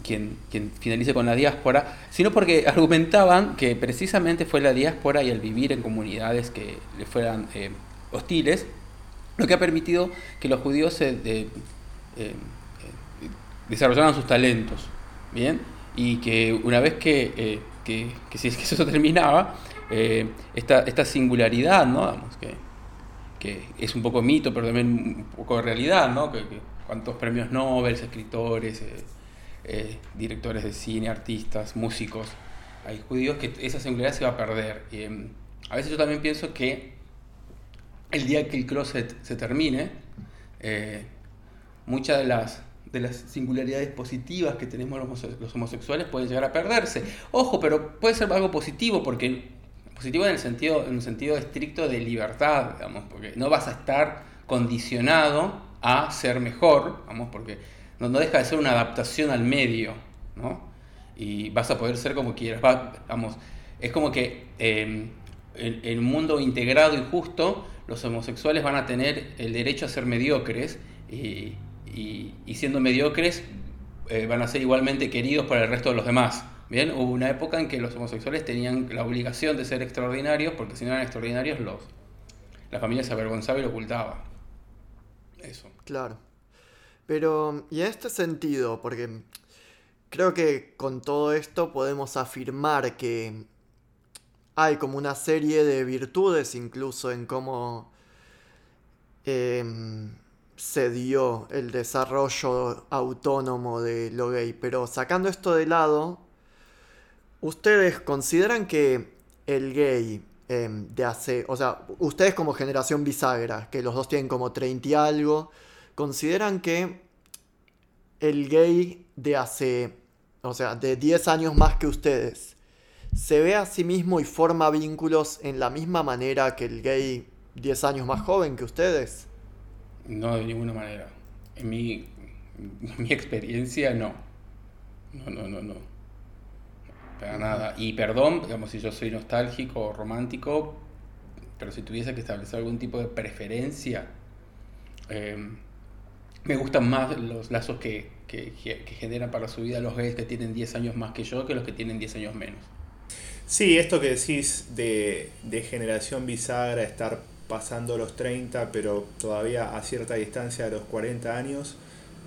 quien, quien finalice con la diáspora, sino porque argumentaban que precisamente fue la diáspora y el vivir en comunidades que le fueran eh, hostiles lo que ha permitido que los judíos se, eh, eh, desarrollaran sus talentos, ¿bien? Y que una vez que, que, que, si eso terminaba, esta, esta singularidad, ¿no? que, que es un poco mito, pero también un poco de realidad, ¿no? Que, cuántos premios Nobel, escritores, eh, directores de cine, artistas, músicos, hay judíos que esa singularidad se va a perder. Em, a veces yo también pienso que el día que el closet se termine, eh, muchas de las, de las singularidades positivas que tenemos los, homosexuales pueden llegar a perderse. Ojo, pero puede ser algo positivo porque positivo en el sentido en el sentido estricto de libertad, digamos, porque no vas a estar condicionado a ser mejor, vamos, porque no, deja de ser una adaptación al medio, ¿no? Y vas a poder ser como quieras. vamos, es como que em, en, un mundo integrado y justo, los homosexuales van a tener el derecho a ser mediocres y, siendo mediocres eh, van a ser igualmente queridos por el resto de los demás. Bien, hubo una época en que los homosexuales tenían la obligación de ser extraordinarios, porque si no eran extraordinarios, los, la familia se avergonzaba y lo ocultaba. Eso. Claro. Pero, y en este sentido, porque creo que con todo esto podemos afirmar que hay como una serie de virtudes incluso en cómo em, se dio el desarrollo autónomo de lo gay. Pero sacando esto de lado, ¿ustedes consideran que el gay em, de hace, o sea, ustedes como generación bisagra, que los dos tienen como 30 y algo, consideran que el gay de hace, o sea, de 10 años más que ustedes, se ve a sí mismo y forma vínculos en la misma manera que el gay 10 años más joven que ustedes? No, de ninguna manera. En mi, mi experiencia, no. No, no, no, no. Para nada. Y perdón, digamos, si yo soy nostálgico o romántico, pero si tuviese que establecer algún tipo de preferencia, eh, me gustan más los lazos que, que, generan para su vida los gays que tienen 10 años más que yo que los que tienen 10 años menos. Sí, esto que decís de, de generación bisagra, estar pasando los 30, pero todavía a cierta distancia de los 40 años,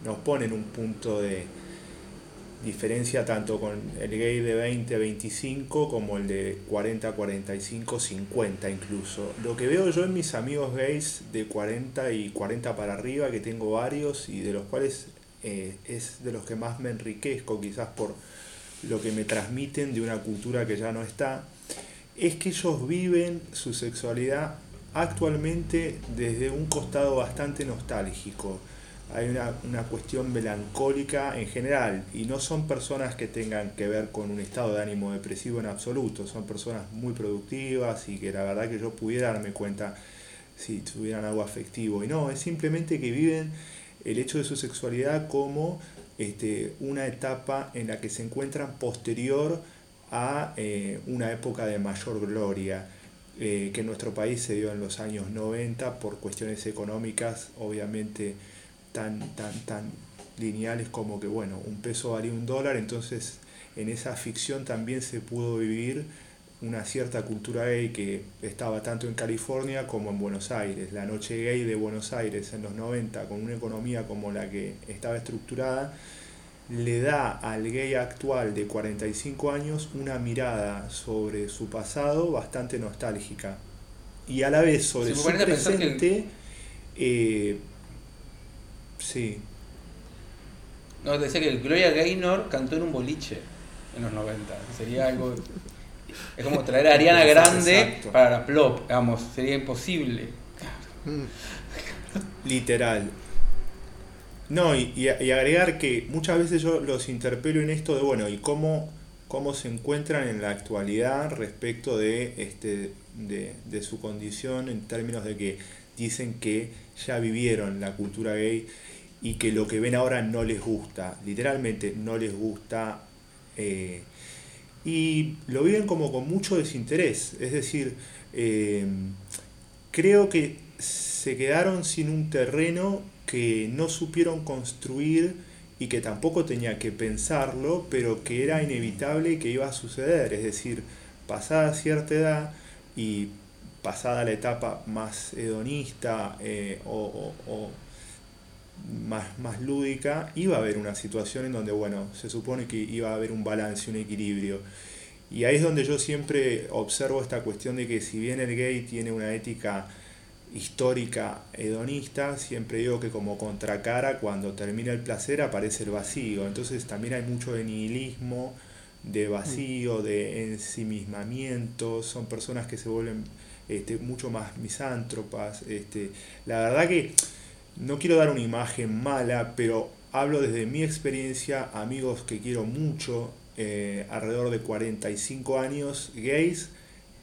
nos pone en un punto de, diferencia tanto con el gay de 20 a 25 como el de 40 a 45, 50 incluso. Lo que veo yo en mis amigos gays de 40 y 40 para arriba, que tengo varios y de los cuales eh, es de los que más me enriquezco quizás por lo que me transmiten de una cultura que ya no está, es que ellos viven su sexualidad actualmente desde un costado bastante nostálgico hay una, cuestión melancólica en general y no son personas que tengan que ver con un estado de ánimo depresivo en absoluto, son personas muy productivas y que la verdad que yo pudiera darme cuenta si tuvieran algo afectivo y no, es simplemente que viven el hecho de su sexualidad como este, una etapa en la que se encuentran posterior a eh, una época de mayor gloria. Eh, que en nuestro país se dio en los años 90 por cuestiones económicas, obviamente tan, tan, tan lineales como que, bueno, un peso valía un dólar, entonces en esa ficción también se pudo vivir una cierta cultura gay que estaba tanto en California como en Buenos Aires. La noche gay de Buenos Aires en los 90, con una economía como la que estaba estructurada, le da al gay actual de 45 años una mirada sobre su pasado bastante nostálgica. Y a la vez sobre su presente, eh, Sí. No, decía que Gloria Gaynor cantó en un boliche en los 90. Sería algo. Es como traer a Ariana Grande para la plop, vamos, sería imposible. Literal. No, y, agregar que muchas veces yo los interpelo en esto de, bueno, ¿y cómo, cómo se encuentran en la actualidad respecto de, este, de, su condición en términos de que dicen que ya vivieron la cultura gay y que lo que ven ahora no les gusta, literalmente no les gusta. Eh, y lo viven como con mucho desinterés, es decir, eh, creo que se quedaron sin un terreno que no supieron construir y que tampoco tenía que pensarlo, pero que era inevitable que iba a suceder. Es decir, pasada cierta edad y pasada la etapa más hedonista eh, o, más, más lúdica, iba a haber una situación en donde, bueno, se supone que iba a haber un balance, un equilibrio. Y ahí es donde yo siempre observo esta cuestión de que si bien el gay tiene una ética histórica hedonista, siempre digo que como contracara, cuando termina el placer aparece el vacío. Entonces también hay mucho de nihilismo, de vacío, de ensimismamiento, son personas que se vuelven este, mucho más misántropas. Este, la verdad que no quiero dar una imagen mala, pero hablo desde mi experiencia, amigos que quiero mucho, eh, alrededor de 45 años, gays,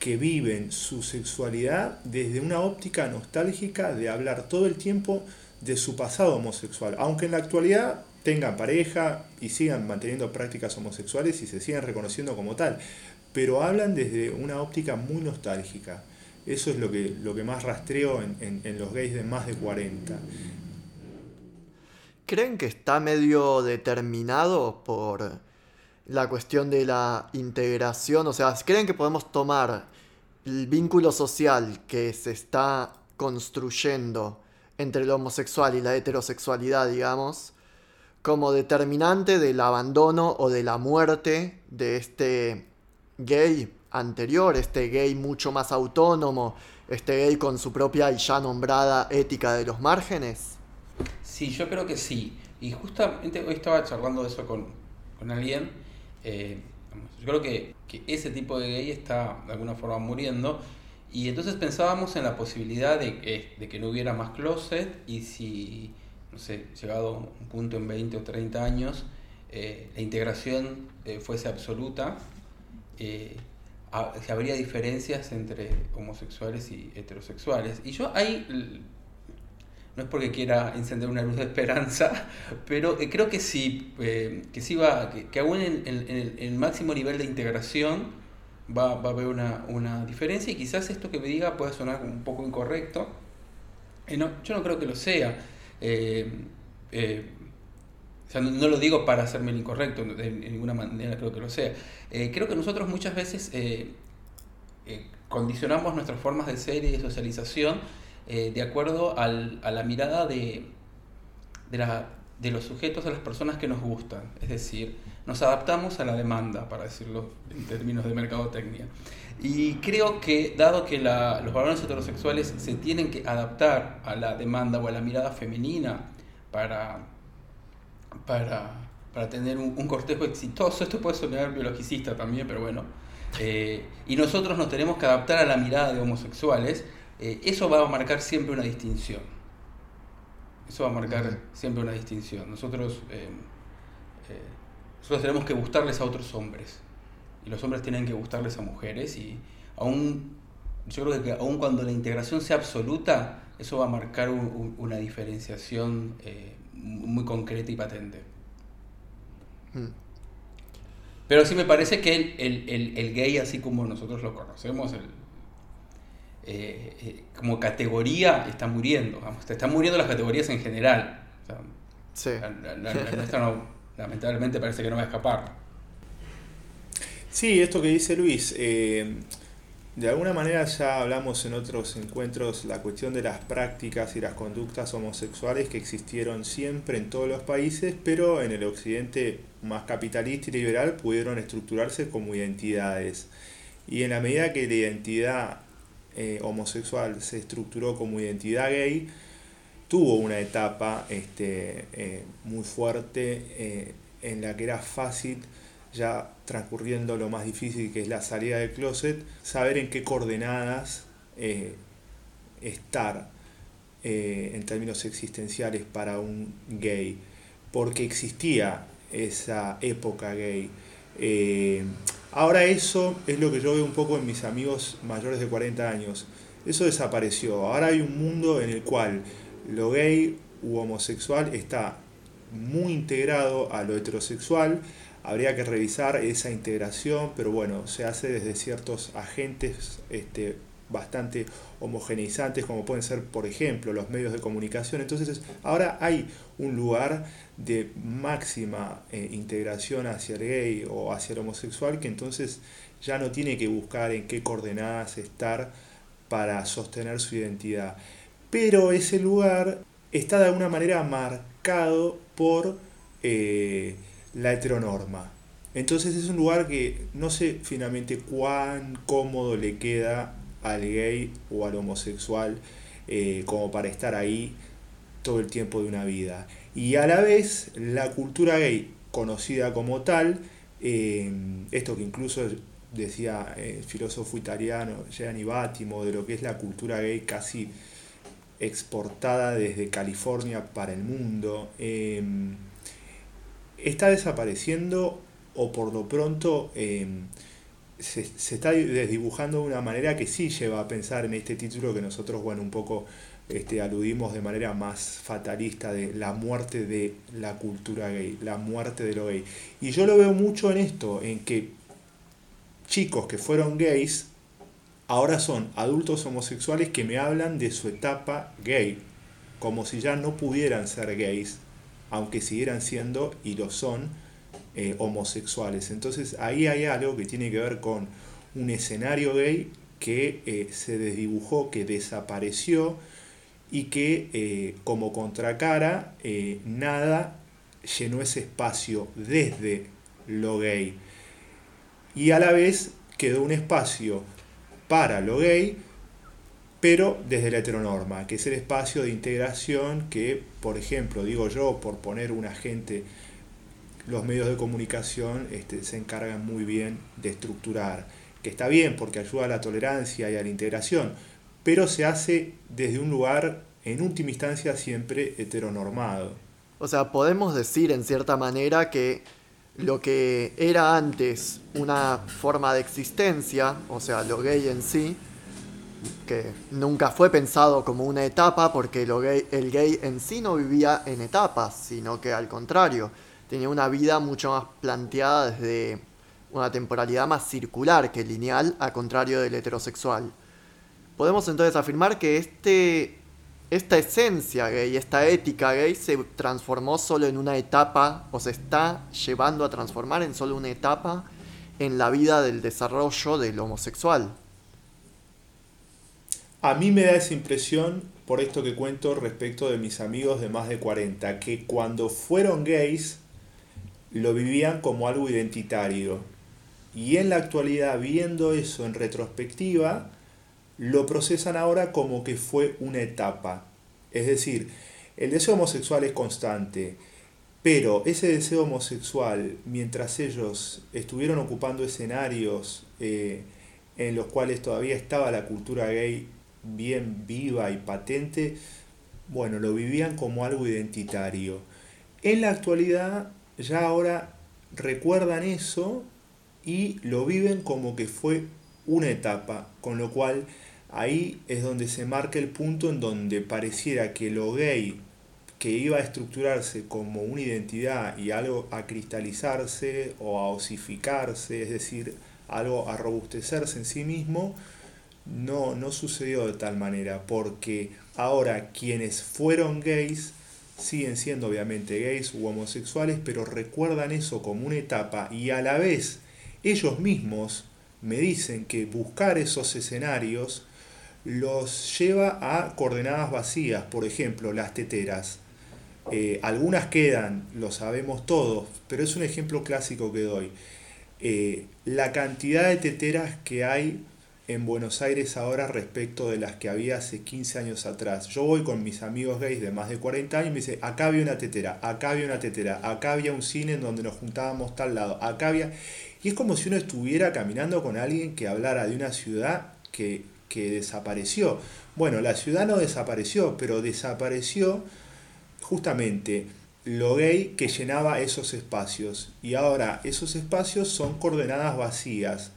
que viven su sexualidad desde una óptica nostálgica de hablar todo el tiempo de su pasado homosexual, aunque en la actualidad tengan pareja y sigan manteniendo prácticas homosexuales y se sigan reconociendo como tal, pero hablan desde una óptica muy nostálgica. Eso es lo que, lo que más rastreo en, en los gays de más de 40. ¿Creen que está medio determinado por la cuestión de la integración? O sea, ¿creen que podemos tomar el vínculo social que se está construyendo entre el homosexual y la heterosexualidad, digamos, como determinante del abandono o de la muerte de este gay anterior, este gay mucho más autónomo, este gay con su propia y ya nombrada ética de los márgenes? Sí, yo creo que sí. Y justamente hoy estaba charlando de eso con, con alguien eh, yo creo que, ese tipo de gay está de alguna forma muriendo. Y entonces pensábamos en la posibilidad de, que no hubiera más closet y si, no sé, llegado un punto en 20 o 30 años, eh, la integración eh, fuese absoluta, habría diferencias entre homosexuales y heterosexuales. Y yo ahí no es porque quiera encender una luz de esperanza, pero eh, creo que sí, eh, que sí va, que, aún en, el máximo nivel de integración va, a haber una, diferencia y quizás esto que me diga pueda sonar un poco incorrecto. Eh, yo no creo que lo sea. o sea, no, lo digo para hacerme el incorrecto, de, ninguna manera creo que lo sea. creo que nosotros muchas veces condicionamos nuestras formas de ser y de socialización eh, de acuerdo al, a la mirada de, de, la, de, los sujetos, a las personas que nos gustan. Es decir, nos adaptamos a la demanda, para decirlo en términos de mercadotecnia. Y creo que, dado que los varones heterosexuales se tienen que adaptar a la demanda o a la mirada femenina para, para, para tener un, cortejo exitoso, esto puede sonar biologicista también, pero bueno, eh, y nosotros nos tenemos que adaptar a la mirada de homosexuales, eh, eso va a marcar siempre una distinción. Eso va a marcar siempre una distinción. Nosotros, eh, eh, nosotros tenemos que gustarles a otros hombres. Y los hombres tienen que gustarles a mujeres. Y aún, yo creo que aún cuando la integración sea absoluta, eso va a marcar una diferenciación muy concreta y patente. Mm. Pero sí me parece que el, el, el, gay, así como nosotros lo conocemos, el, eh, eh, como categoría está muriendo. Vamos, están muriendo las categorías en general. lamentablemente parece que no va a escapar. Sí, esto que dice Luis, eh, de alguna manera ya hablamos en otros encuentros la cuestión de las prácticas y las conductas homosexuales que existieron siempre en todos los países, pero en el occidente más capitalista y liberal pudieron estructurarse como identidades. Y en la medida que la identidad eh, homosexual se estructuró como identidad gay, tuvo una etapa este, eh, muy fuerte eh, en la que era fácil, ya transcurriendo lo más difícil que es la salida del closet, saber en qué coordenadas estar en términos existenciales para un gay, porque existía esa época gay. Ahora eso es lo que yo veo un poco en mis amigos mayores de 40 años. Eso desapareció. Ahora hay un mundo en el cual lo gay u homosexual está muy integrado a lo heterosexual. Habría que revisar esa integración, pero bueno, se hace desde ciertos agentes este, bastante homogeneizantes, como pueden ser, por ejemplo, los medios de comunicación. Entonces, ahora hay un lugar de máxima eh, integración hacia el gay o hacia el homosexual que entonces ya no tiene que buscar en qué coordenadas estar para sostener su identidad. Pero ese lugar está de alguna manera marcado por eh, la heteronorma. Entonces es un lugar que no sé finalmente cuán cómodo le queda al gay o al homosexual eh, como para estar ahí todo el tiempo de una vida. Y a la vez la cultura gay conocida como tal, eh, esto que incluso decía el filósofo italiano Gianni Battimo, de lo que es la cultura gay casi exportada desde California para el mundo, eh, está desapareciendo o por lo pronto se, está desdibujando de una manera que sí lleva a pensar en este título que nosotros, bueno, un poco este, aludimos de manera más fatalista de la muerte de la cultura gay, la muerte de lo gay. Y yo lo veo mucho en esto, en que chicos que fueron gays ahora son adultos homosexuales que me hablan de su etapa gay, como si ya no pudieran ser gays, aunque siguieran siendo y lo son eh, homosexuales. Entonces ahí hay algo que tiene que ver con un escenario gay que eh, se desdibujó, que desapareció y que eh, como contracara nada llenó ese espacio desde lo gay. Y a la vez quedó un espacio para lo gay, pero desde la heteronorma, que es el espacio de integración que, por ejemplo, digo yo, por poner un agente los medios de comunicación este, se encargan muy bien de estructurar, que está bien porque ayuda a la tolerancia y a la integración, pero se hace desde un lugar, en última instancia, siempre heteronormado. O sea, podemos decir en cierta manera que lo que era antes una forma de existencia, o sea, lo gay en sí, que nunca fue pensado como una etapa porque lo gay, el gay en sí no vivía en etapas, sino que al contrario, tenía una vida mucho más planteada desde una temporalidad más circular que lineal, a contrario del heterosexual. Podemos entonces afirmar que este, esta esencia gay, esta ética gay se transformó solo en una etapa, o se está llevando a transformar en solo una etapa en la vida del desarrollo del homosexual. A mí me da esa impresión por esto que cuento respecto de mis amigos de más de 40, que cuando fueron gays lo vivían como algo identitario. Y en la actualidad, viendo eso en retrospectiva, lo procesan ahora como que fue una etapa. Es decir, el deseo homosexual es constante, pero ese deseo homosexual, mientras ellos estuvieron ocupando escenarios eh, en los cuales todavía estaba la cultura gay bien viva y patente, bueno, lo vivían como algo identitario. En la actualidad ya ahora recuerdan eso y lo viven como que fue una etapa, con lo cual ahí es donde se marca el punto en donde pareciera que lo gay que iba a estructurarse como una identidad y algo a cristalizarse o a osificarse, es decir, algo a robustecerse en sí mismo, no, no sucedió de tal manera, porque ahora quienes fueron gays siguen siendo obviamente gays u homosexuales, pero recuerdan eso como una etapa y a la vez ellos mismos me dicen que buscar esos escenarios los lleva a coordenadas vacías, por ejemplo, las teteras. Eh, algunas quedan, lo sabemos todos, pero es un ejemplo clásico que doy. Eh, la cantidad de teteras que hay en Buenos Aires ahora respecto de las que había hace 15 años atrás. Yo voy con mis amigos gays de más de 40 años y me dice, acá había una tetera, acá había una tetera, acá había un cine en donde nos juntábamos tal lado, acá había... Y es como si uno estuviera caminando con alguien que hablara de una ciudad que, que desapareció. Bueno, la ciudad no desapareció, pero desapareció justamente lo gay que llenaba esos espacios. Y ahora esos espacios son coordenadas vacías,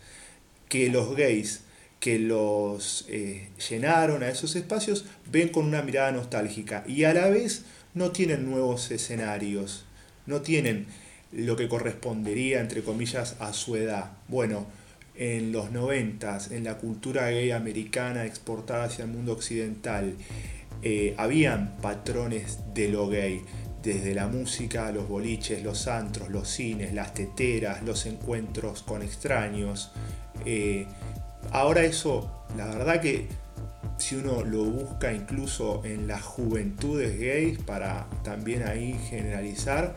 que los gays que los eh, llenaron a esos espacios ven con una mirada nostálgica y a la vez no tienen nuevos escenarios, no tienen lo que correspondería, entre comillas, a su edad. Bueno, en los noventas, en la cultura gay americana exportada hacia el mundo occidental, eh, habían patrones de lo gay, desde la música, los boliches, los antros, los cines, las teteras, los encuentros con extraños. Eh, ahora eso, la verdad que si uno lo busca incluso en las juventudes gays para también ahí generalizar,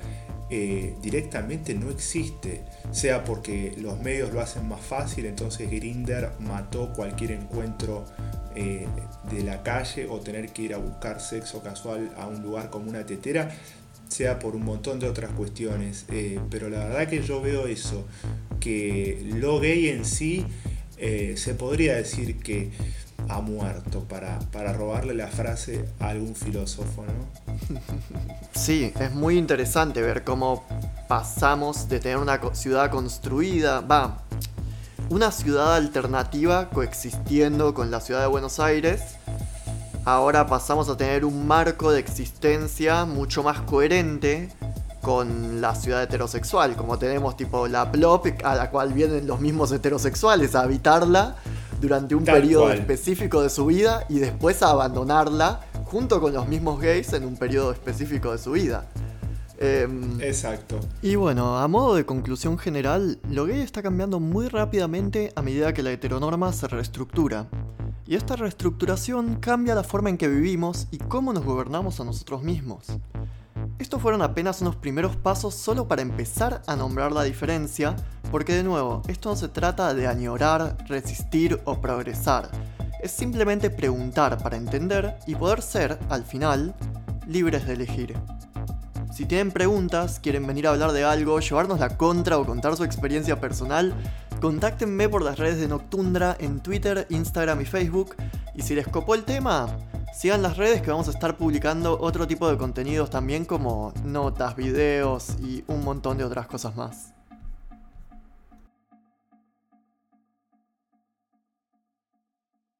eh, directamente no existe, sea porque los medios lo hacen más fácil, entonces Grinder mató cualquier encuentro eh, de la calle o tener que ir a buscar sexo casual a un lugar como una tetera, sea por un montón de otras cuestiones. Eh, pero la verdad que yo veo eso, que lo gay en sí se podría decir que ha muerto, para, para robarle la frase a algún filósofo, ¿no? Sí, es muy interesante ver cómo pasamos de tener una ciudad construida, va, una ciudad alternativa coexistiendo con la ciudad de Buenos Aires, ahora pasamos a tener un marco de existencia mucho más coherente con la ciudad heterosexual, como tenemos tipo la Plop a la cual vienen los mismos heterosexuales a habitarla durante un periodo específico de su vida y después a abandonarla junto con los mismos gays en un periodo específico de su vida. Em, Exacto. Y bueno, a modo de conclusión general, lo gay está cambiando muy rápidamente a medida que la heteronorma se reestructura. Y esta reestructuración cambia la forma en que vivimos y cómo nos gobernamos a nosotros mismos. Estos fueron apenas unos primeros pasos solo para empezar a nombrar la diferencia, porque de nuevo, esto no se trata de añorar, resistir o progresar, es simplemente preguntar para entender y poder ser, al final, libres de elegir. Si tienen preguntas, quieren venir a hablar de algo, llevarnos la contra o contar su experiencia personal, contáctenme por las redes de Noctundra en Twitter, Instagram y Facebook. Y si les copó el tema, Sigan las redes que vamos a estar publicando otro tipo de contenidos también como notas, videos y un montón de otras cosas más.